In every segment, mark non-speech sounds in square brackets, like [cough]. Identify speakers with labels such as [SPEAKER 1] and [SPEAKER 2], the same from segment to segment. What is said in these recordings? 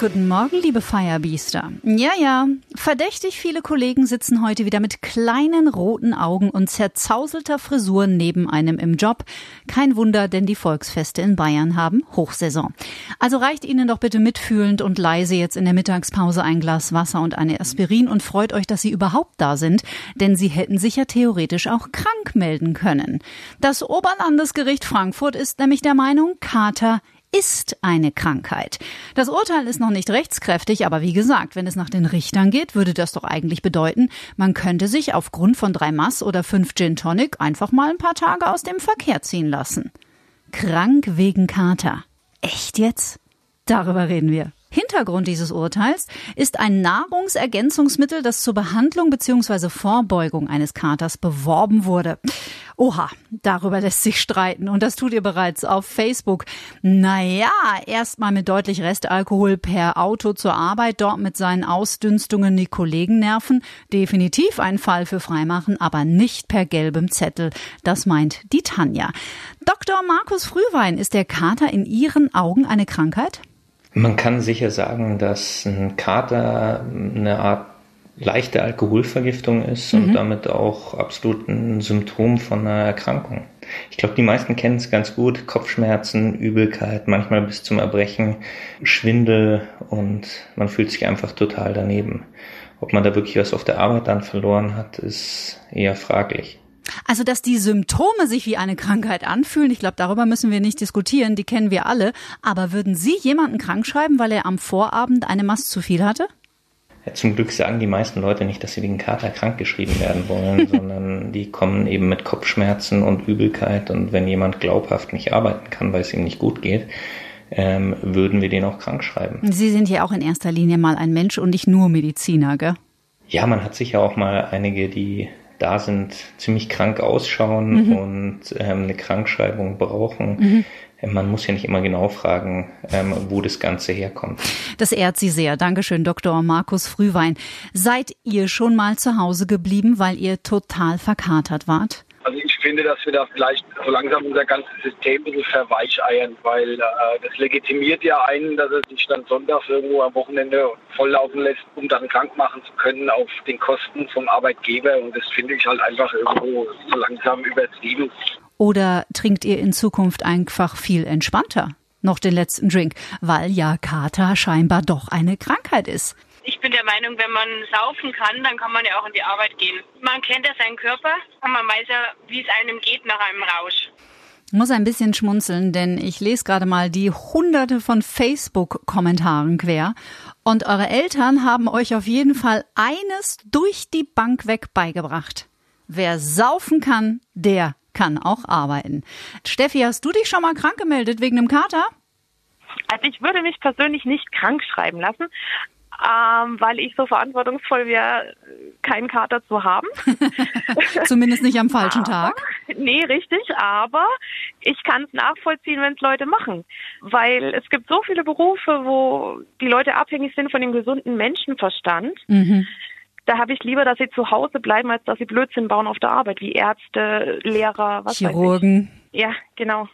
[SPEAKER 1] Guten Morgen, liebe Firebeaster. Ja, ja, verdächtig viele Kollegen sitzen heute wieder mit kleinen roten Augen und zerzauselter Frisur neben einem im Job. Kein Wunder, denn die Volksfeste in Bayern haben Hochsaison. Also reicht Ihnen doch bitte mitfühlend und leise jetzt in der Mittagspause ein Glas Wasser und eine Aspirin und freut euch, dass Sie überhaupt da sind, denn Sie hätten sich ja theoretisch auch krank melden können. Das Oberlandesgericht Frankfurt ist nämlich der Meinung, Kater ist eine Krankheit. Das Urteil ist noch nicht rechtskräftig, aber wie gesagt, wenn es nach den Richtern geht, würde das doch eigentlich bedeuten, man könnte sich aufgrund von drei Mass oder fünf Gin Tonic einfach mal ein paar Tage aus dem Verkehr ziehen lassen. Krank wegen Kater. Echt jetzt? Darüber reden wir. Hintergrund dieses Urteils ist ein Nahrungsergänzungsmittel, das zur Behandlung bzw. Vorbeugung eines Katers beworben wurde. Oha, darüber lässt sich streiten und das tut ihr bereits auf Facebook. Naja, erstmal mit deutlich Restalkohol per Auto zur Arbeit, dort mit seinen Ausdünstungen die Kollegen nerven. Definitiv ein Fall für Freimachen, aber nicht per gelbem Zettel. Das meint die Tanja. Dr. Markus Frühwein, ist der Kater in Ihren Augen eine Krankheit?
[SPEAKER 2] Man kann sicher sagen, dass ein Kater eine Art leichte Alkoholvergiftung ist mhm. und damit auch absolut ein Symptom von einer Erkrankung. Ich glaube, die meisten kennen es ganz gut. Kopfschmerzen, Übelkeit, manchmal bis zum Erbrechen, Schwindel und man fühlt sich einfach total daneben. Ob man da wirklich was auf der Arbeit dann verloren hat, ist eher fraglich.
[SPEAKER 1] Also, dass die Symptome sich wie eine Krankheit anfühlen, ich glaube, darüber müssen wir nicht diskutieren, die kennen wir alle. Aber würden Sie jemanden krank schreiben, weil er am Vorabend eine Mast zu viel hatte?
[SPEAKER 2] Ja, zum Glück sagen die meisten Leute nicht, dass sie wegen Kater krank geschrieben werden wollen, [laughs] sondern die kommen eben mit Kopfschmerzen und Übelkeit. Und wenn jemand glaubhaft nicht arbeiten kann, weil es ihm nicht gut geht, ähm, würden wir den auch krank schreiben.
[SPEAKER 1] Sie sind ja auch in erster Linie mal ein Mensch und nicht nur Mediziner, gell?
[SPEAKER 2] Ja, man hat sicher auch mal einige, die da sind, ziemlich krank ausschauen mhm. und ähm, eine Krankschreibung brauchen. Mhm. Ähm, man muss ja nicht immer genau fragen, ähm, wo das Ganze herkommt.
[SPEAKER 1] Das ehrt Sie sehr. Dankeschön, Dr. Markus Frühwein. Seid ihr schon mal zu Hause geblieben, weil ihr total verkatert wart?
[SPEAKER 3] Ich finde, dass wir da vielleicht so langsam unser ganzes System ein bisschen verweicheiern, weil äh, das legitimiert ja einen, dass er sich dann sonntags irgendwo am Wochenende volllaufen lässt, um dann krank machen zu können auf den Kosten vom Arbeitgeber. Und das finde ich halt einfach irgendwo so langsam übertrieben.
[SPEAKER 1] Oder trinkt ihr in Zukunft einfach viel entspannter? Noch den letzten Drink, weil ja Kater scheinbar doch eine Krankheit ist.
[SPEAKER 4] Ich bin der Meinung, wenn man saufen kann, dann kann man ja auch in die Arbeit gehen. Man kennt ja seinen Körper und man weiß ja, wie es einem geht nach einem Rausch.
[SPEAKER 1] Ich muss ein bisschen schmunzeln, denn ich lese gerade mal die hunderte von Facebook-Kommentaren quer. Und eure Eltern haben euch auf jeden Fall eines durch die Bank weg beigebracht. Wer saufen kann, der kann auch arbeiten. Steffi, hast du dich schon mal krank gemeldet wegen einem Kater?
[SPEAKER 5] Also ich würde mich persönlich nicht krank schreiben lassen, ähm, weil ich so verantwortungsvoll wäre, keinen Kater zu haben. [laughs]
[SPEAKER 1] Zumindest nicht am falschen aber, Tag.
[SPEAKER 5] Nee, richtig, aber ich kann es nachvollziehen, wenn es Leute machen. Weil es gibt so viele Berufe, wo die Leute abhängig sind von dem gesunden Menschenverstand. Mhm. Da habe ich lieber, dass sie zu Hause bleiben, als dass sie Blödsinn bauen auf der Arbeit, wie Ärzte, Lehrer, was
[SPEAKER 1] Chirurgen.
[SPEAKER 5] Weiß ich. Ja, genau.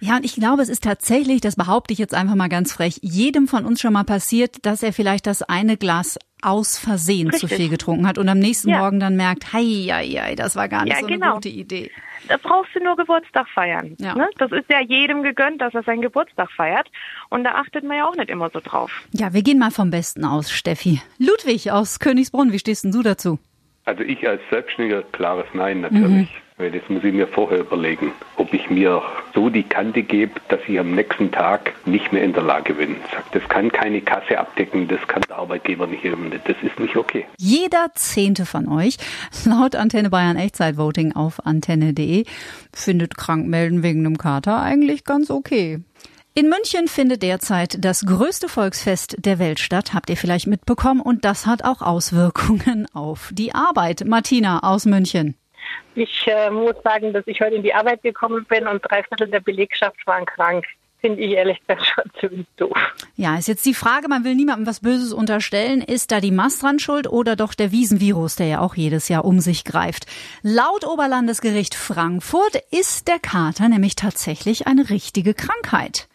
[SPEAKER 1] Ja, und ich glaube, es ist tatsächlich, das behaupte ich jetzt einfach mal ganz frech, jedem von uns schon mal passiert, dass er vielleicht das eine Glas aus Versehen Richtig. zu viel getrunken hat und am nächsten ja. Morgen dann merkt, hei, hei, hei, das war gar nicht ja, so eine genau. gute Idee.
[SPEAKER 5] Da brauchst du nur Geburtstag feiern. Ja. Ne? Das ist ja jedem gegönnt, dass er seinen Geburtstag feiert. Und da achtet man ja auch nicht immer so drauf.
[SPEAKER 1] Ja, wir gehen mal vom Besten aus, Steffi. Ludwig aus Königsbrunn, wie stehst denn du dazu?
[SPEAKER 6] Also ich als Selbstständiger, klares Nein natürlich. Mhm. Das muss ich mir vorher überlegen, ob ich mir so die Kante gebe, dass ich am nächsten Tag nicht mehr in der Lage bin. Das kann keine Kasse abdecken, das kann der Arbeitgeber nicht eben. Das ist nicht okay.
[SPEAKER 1] Jeder Zehnte von euch, [laughs] laut Antenne Bayern Echtzeitvoting auf antenne.de, findet Krankmelden wegen einem Kater eigentlich ganz okay. In München findet derzeit das größte Volksfest der Welt statt, habt ihr vielleicht mitbekommen, und das hat auch Auswirkungen [laughs] auf die Arbeit. Martina aus München.
[SPEAKER 7] Ich äh, muss sagen, dass ich heute in die Arbeit gekommen bin und drei Viertel der Belegschaft waren krank. finde ich ehrlich gesagt schon ziemlich doof.
[SPEAKER 1] Ja, ist jetzt die Frage, man will niemandem was Böses unterstellen. Ist da die Mast dran schuld oder doch der Wiesenvirus, der ja auch jedes Jahr um sich greift? Laut Oberlandesgericht Frankfurt ist der Kater nämlich tatsächlich eine richtige Krankheit.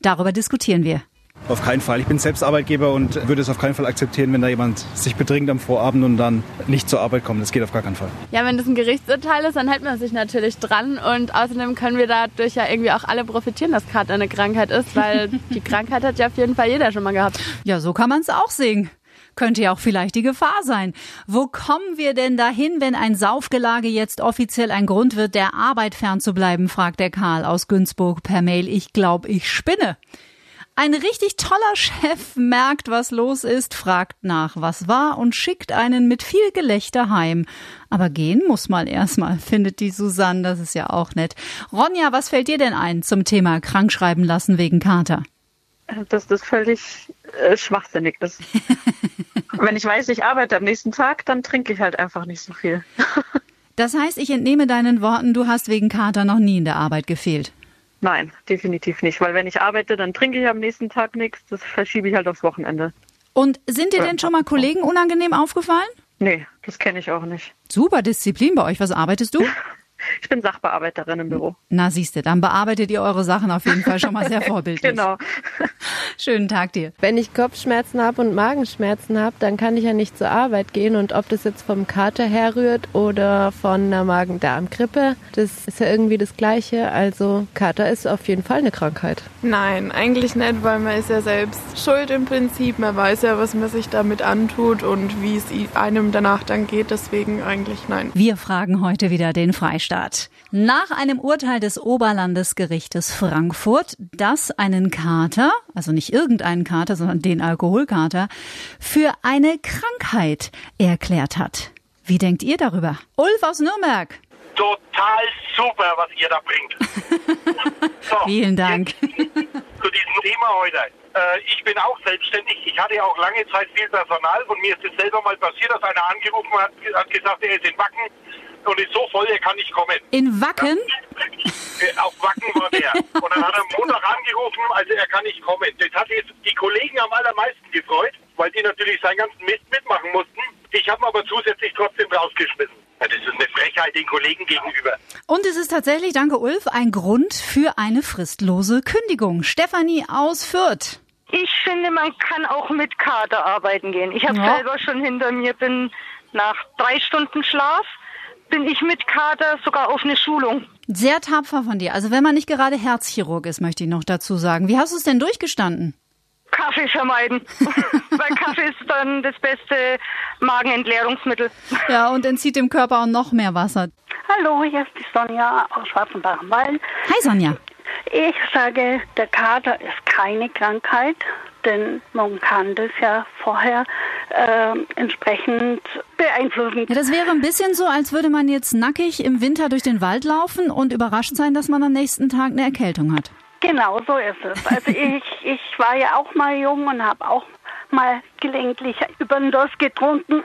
[SPEAKER 1] Darüber diskutieren wir.
[SPEAKER 8] Auf keinen Fall. Ich bin selbst Arbeitgeber und würde es auf keinen Fall akzeptieren, wenn da jemand sich betrinkt am Vorabend und dann nicht zur Arbeit kommt. Das geht auf gar keinen Fall.
[SPEAKER 9] Ja, wenn das ein Gerichtsurteil ist, dann hält man sich natürlich dran und außerdem können wir dadurch ja irgendwie auch alle profitieren, dass gerade eine Krankheit ist, weil [laughs] die Krankheit hat ja auf jeden Fall jeder schon mal gehabt.
[SPEAKER 1] Ja, so kann man es auch sehen könnte ja auch vielleicht die Gefahr sein. Wo kommen wir denn dahin, wenn ein Saufgelage jetzt offiziell ein Grund wird, der Arbeit fernzubleiben, fragt der Karl aus Günzburg per Mail. Ich glaube, ich spinne. Ein richtig toller Chef merkt, was los ist, fragt nach, was war und schickt einen mit viel Gelächter heim. Aber gehen muss man erstmal, findet die Susanne, das ist ja auch nett. Ronja, was fällt dir denn ein zum Thema krankschreiben lassen wegen Kater?
[SPEAKER 7] Das völlig äh, schwachsinnig ist. [laughs] Wenn ich weiß, ich arbeite am nächsten Tag, dann trinke ich halt einfach nicht so viel. [laughs]
[SPEAKER 1] das heißt, ich entnehme deinen Worten, du hast wegen Kater noch nie in der Arbeit gefehlt.
[SPEAKER 7] Nein, definitiv nicht. Weil wenn ich arbeite, dann trinke ich am nächsten Tag nichts. Das verschiebe ich halt aufs Wochenende.
[SPEAKER 1] Und sind dir denn schon mal Kollegen unangenehm aufgefallen?
[SPEAKER 7] Nee, das kenne ich auch nicht.
[SPEAKER 1] Super Disziplin bei euch. Was arbeitest du? [laughs]
[SPEAKER 7] Ich bin Sachbearbeiterin im Büro.
[SPEAKER 1] Na siehste, dann bearbeitet ihr eure Sachen auf jeden Fall schon mal sehr [laughs] vorbildlich.
[SPEAKER 7] genau. [laughs]
[SPEAKER 1] Schönen Tag dir.
[SPEAKER 9] Wenn ich Kopfschmerzen habe und Magenschmerzen habe, dann kann ich ja nicht zur Arbeit gehen. Und ob das jetzt vom Kater herrührt oder von einer Magen-Darm-Grippe, das ist ja irgendwie das Gleiche. Also Kater ist auf jeden Fall eine Krankheit.
[SPEAKER 10] Nein, eigentlich nicht, weil man ist ja selbst schuld im Prinzip. Man weiß ja, was man sich damit antut und wie es einem danach dann geht. Deswegen eigentlich nein.
[SPEAKER 1] Wir fragen heute wieder den Freistaat. Nach einem Urteil des Oberlandesgerichtes Frankfurt, das einen Kater, also nicht irgendeinen Kater, sondern den Alkoholkater, für eine Krankheit erklärt hat. Wie denkt ihr darüber? Ulf aus Nürnberg.
[SPEAKER 11] Total super, was ihr da bringt. [laughs]
[SPEAKER 1] so, Vielen Dank.
[SPEAKER 11] zu diesem Thema heute. Äh, ich bin auch selbstständig. Ich hatte ja auch lange Zeit viel Personal und mir ist es selber mal passiert, dass einer angerufen hat, hat gesagt, er ist in Wacken und ist so voll, er kann nicht kommen.
[SPEAKER 1] In Wacken?
[SPEAKER 11] Ja, auf Wacken war der. Und dann hat er am Montag angerufen, also er kann nicht kommen. Das hat jetzt die Kollegen am allermeisten gefreut, weil die natürlich seinen ganzen Mist mitmachen mussten. Ich habe aber zusätzlich trotzdem rausgeschmissen. Das ist eine Frechheit den Kollegen gegenüber.
[SPEAKER 1] Und es ist tatsächlich, danke Ulf, ein Grund für eine fristlose Kündigung. Stefanie aus Fürth.
[SPEAKER 12] Ich finde, man kann auch mit Kater arbeiten gehen. Ich habe ja. selber schon hinter mir, bin nach drei Stunden Schlaf, bin ich mit Kater sogar auf eine Schulung.
[SPEAKER 1] Sehr tapfer von dir. Also wenn man nicht gerade Herzchirurg ist, möchte ich noch dazu sagen. Wie hast du es denn durchgestanden?
[SPEAKER 12] Kaffee vermeiden. [laughs] Weil Kaffee ist dann das beste Magenentleerungsmittel.
[SPEAKER 1] Ja, und entzieht dem Körper auch noch mehr Wasser.
[SPEAKER 13] Hallo, hier ist die Sonja aus Schwarzenbach am Main.
[SPEAKER 1] Hi Sonja.
[SPEAKER 13] Ich sage, der Kater ist keine Krankheit, denn man kann das ja vorher äh, entsprechend beeinflussen.
[SPEAKER 1] Ja, das wäre ein bisschen so, als würde man jetzt nackig im Winter durch den Wald laufen und überrascht sein, dass man am nächsten Tag eine Erkältung hat.
[SPEAKER 13] Genau, so ist es. Also [laughs] ich, ich war ja auch mal jung und habe auch mal gelegentlich über den Durst getrunken.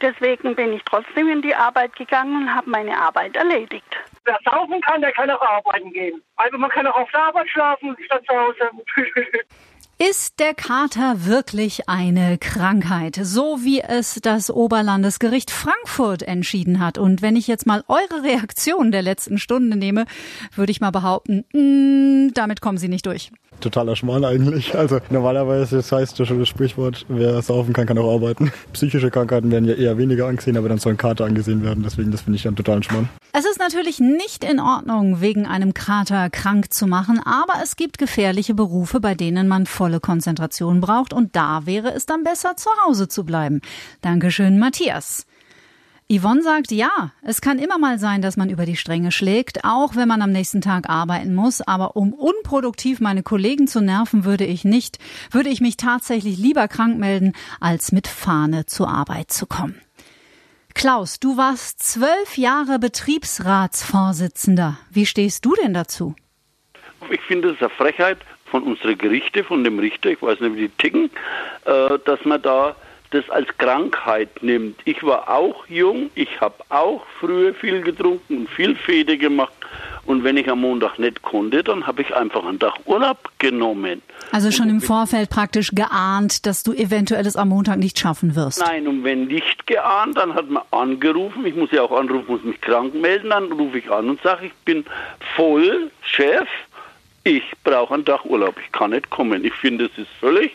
[SPEAKER 13] Deswegen bin ich trotzdem in die Arbeit gegangen und habe meine Arbeit erledigt.
[SPEAKER 14] Wer saufen kann, der kann auch arbeiten gehen. Also man kann auch auf der Arbeit schlafen, statt zu Hause.
[SPEAKER 1] Ist der Kater wirklich eine Krankheit, so wie es das Oberlandesgericht Frankfurt entschieden hat? Und wenn ich jetzt mal eure Reaktion der letzten Stunde nehme, würde ich mal behaupten, mh, mm, damit kommen Sie nicht durch
[SPEAKER 8] totaler Schmal eigentlich. Also normalerweise, das heißt schon das Sprichwort, wer saufen kann, kann auch arbeiten. Psychische Krankheiten werden ja eher weniger angesehen, aber dann sollen Kater angesehen werden. Deswegen, das finde ich dann total schmal.
[SPEAKER 1] Es ist natürlich nicht in Ordnung, wegen einem Kater krank zu machen, aber es gibt gefährliche Berufe, bei denen man volle Konzentration braucht und da wäre es dann besser, zu Hause zu bleiben. Dankeschön, Matthias. Yvonne sagt, ja, es kann immer mal sein, dass man über die Stränge schlägt, auch wenn man am nächsten Tag arbeiten muss, aber um unproduktiv meine Kollegen zu nerven, würde ich nicht, würde ich mich tatsächlich lieber krank melden, als mit Fahne zur Arbeit zu kommen. Klaus, du warst zwölf Jahre Betriebsratsvorsitzender. Wie stehst du denn dazu?
[SPEAKER 15] Ich finde es eine Frechheit von unseren Gerichte, von dem Richter, ich weiß nicht, wie die ticken, äh, dass man da das als Krankheit nimmt. Ich war auch jung, ich habe auch früher viel getrunken und viel Fede gemacht Und wenn ich am Montag nicht konnte, dann habe ich einfach einen Tag Urlaub genommen.
[SPEAKER 1] Also schon im Vorfeld praktisch geahnt, dass du eventuell es am Montag nicht schaffen wirst.
[SPEAKER 15] Nein, und wenn nicht geahnt, dann hat man angerufen. Ich muss ja auch anrufen, muss mich krank melden. Dann rufe ich an und sage, ich bin voll Chef. Ich brauche einen Tag Urlaub. Ich kann nicht kommen. Ich finde, es ist völlig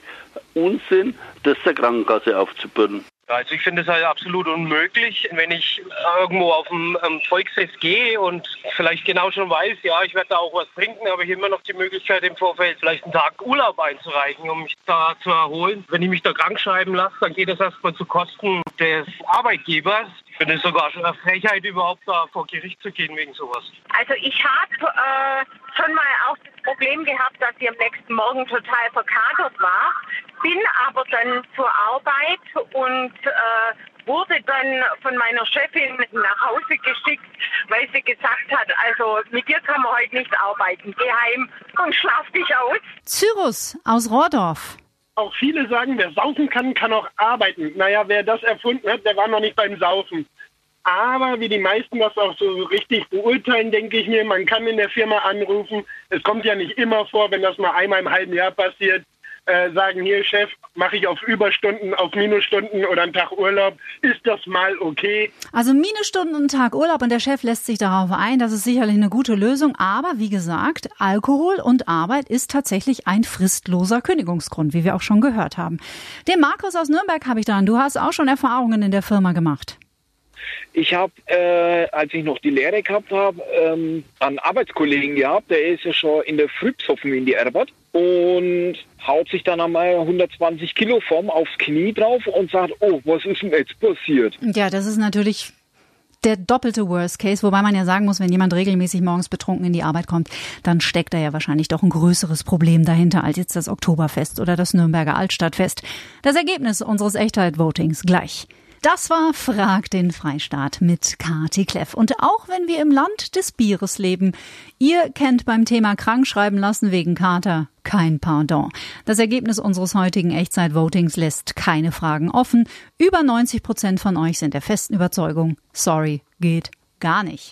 [SPEAKER 15] Unsinn, das der Krankenkasse aufzubürden.
[SPEAKER 16] Also ich finde es halt absolut unmöglich, wenn ich irgendwo auf ein um, Volksfest gehe und vielleicht genau schon weiß, ja, ich werde da auch was trinken, habe ich immer noch die Möglichkeit im Vorfeld vielleicht einen Tag Urlaub einzureichen, um mich da zu erholen. Wenn ich mich da krank schreiben lasse, dann geht das erstmal zu Kosten des Arbeitgebers. Ich finde es sogar schon eine Frechheit, überhaupt da vor Gericht zu gehen wegen sowas.
[SPEAKER 17] Also ich habe äh, schon mal auch das Problem gehabt, dass ich am nächsten Morgen total verkatert war, bin aber dann zur Arbeit und äh, wurde dann von meiner Chefin nach Hause geschickt, weil sie gesagt hat, also mit dir kann man heute nicht arbeiten. Geh heim und schlaf dich aus.
[SPEAKER 1] Cyrus aus Rohrdorf.
[SPEAKER 14] Auch viele sagen, wer saufen kann, kann auch arbeiten. Naja, wer das erfunden hat, der war noch nicht beim Saufen. Aber wie die meisten das auch so richtig beurteilen, denke ich mir, man kann in der Firma anrufen. Es kommt ja nicht immer vor, wenn das mal einmal im halben Jahr passiert, äh, sagen, hier Chef, mache ich auf Überstunden, auf Minusstunden oder einen Tag Urlaub, ist das mal okay?
[SPEAKER 1] Also Minusstunden und Tag Urlaub und der Chef lässt sich darauf ein, das ist sicherlich eine gute Lösung, aber wie gesagt, Alkohol und Arbeit ist tatsächlich ein fristloser Kündigungsgrund, wie wir auch schon gehört haben. Den Markus aus Nürnberg habe ich dran, du hast auch schon Erfahrungen in der Firma gemacht.
[SPEAKER 18] Ich habe, äh, als ich noch die Lehre gehabt habe, ähm, einen Arbeitskollegen gehabt, der ist ja schon in der Früh besoffen in die Arbeit und haut sich dann einmal 120 Kilo Form aufs Knie drauf und sagt, oh, was ist denn jetzt passiert?
[SPEAKER 1] Ja, das ist natürlich der doppelte Worst Case, wobei man ja sagen muss, wenn jemand regelmäßig morgens betrunken in die Arbeit kommt, dann steckt da ja wahrscheinlich doch ein größeres Problem dahinter als jetzt das Oktoberfest oder das Nürnberger Altstadtfest. Das Ergebnis unseres Echtheit-Votings gleich. Das war Frag den Freistaat mit Kati Kleff. Und auch wenn wir im Land des Bieres leben, ihr kennt beim Thema Krankschreiben lassen wegen Kater kein Pardon. Das Ergebnis unseres heutigen Echtzeit-Votings lässt keine Fragen offen. Über 90 Prozent von euch sind der festen Überzeugung, sorry, geht gar nicht.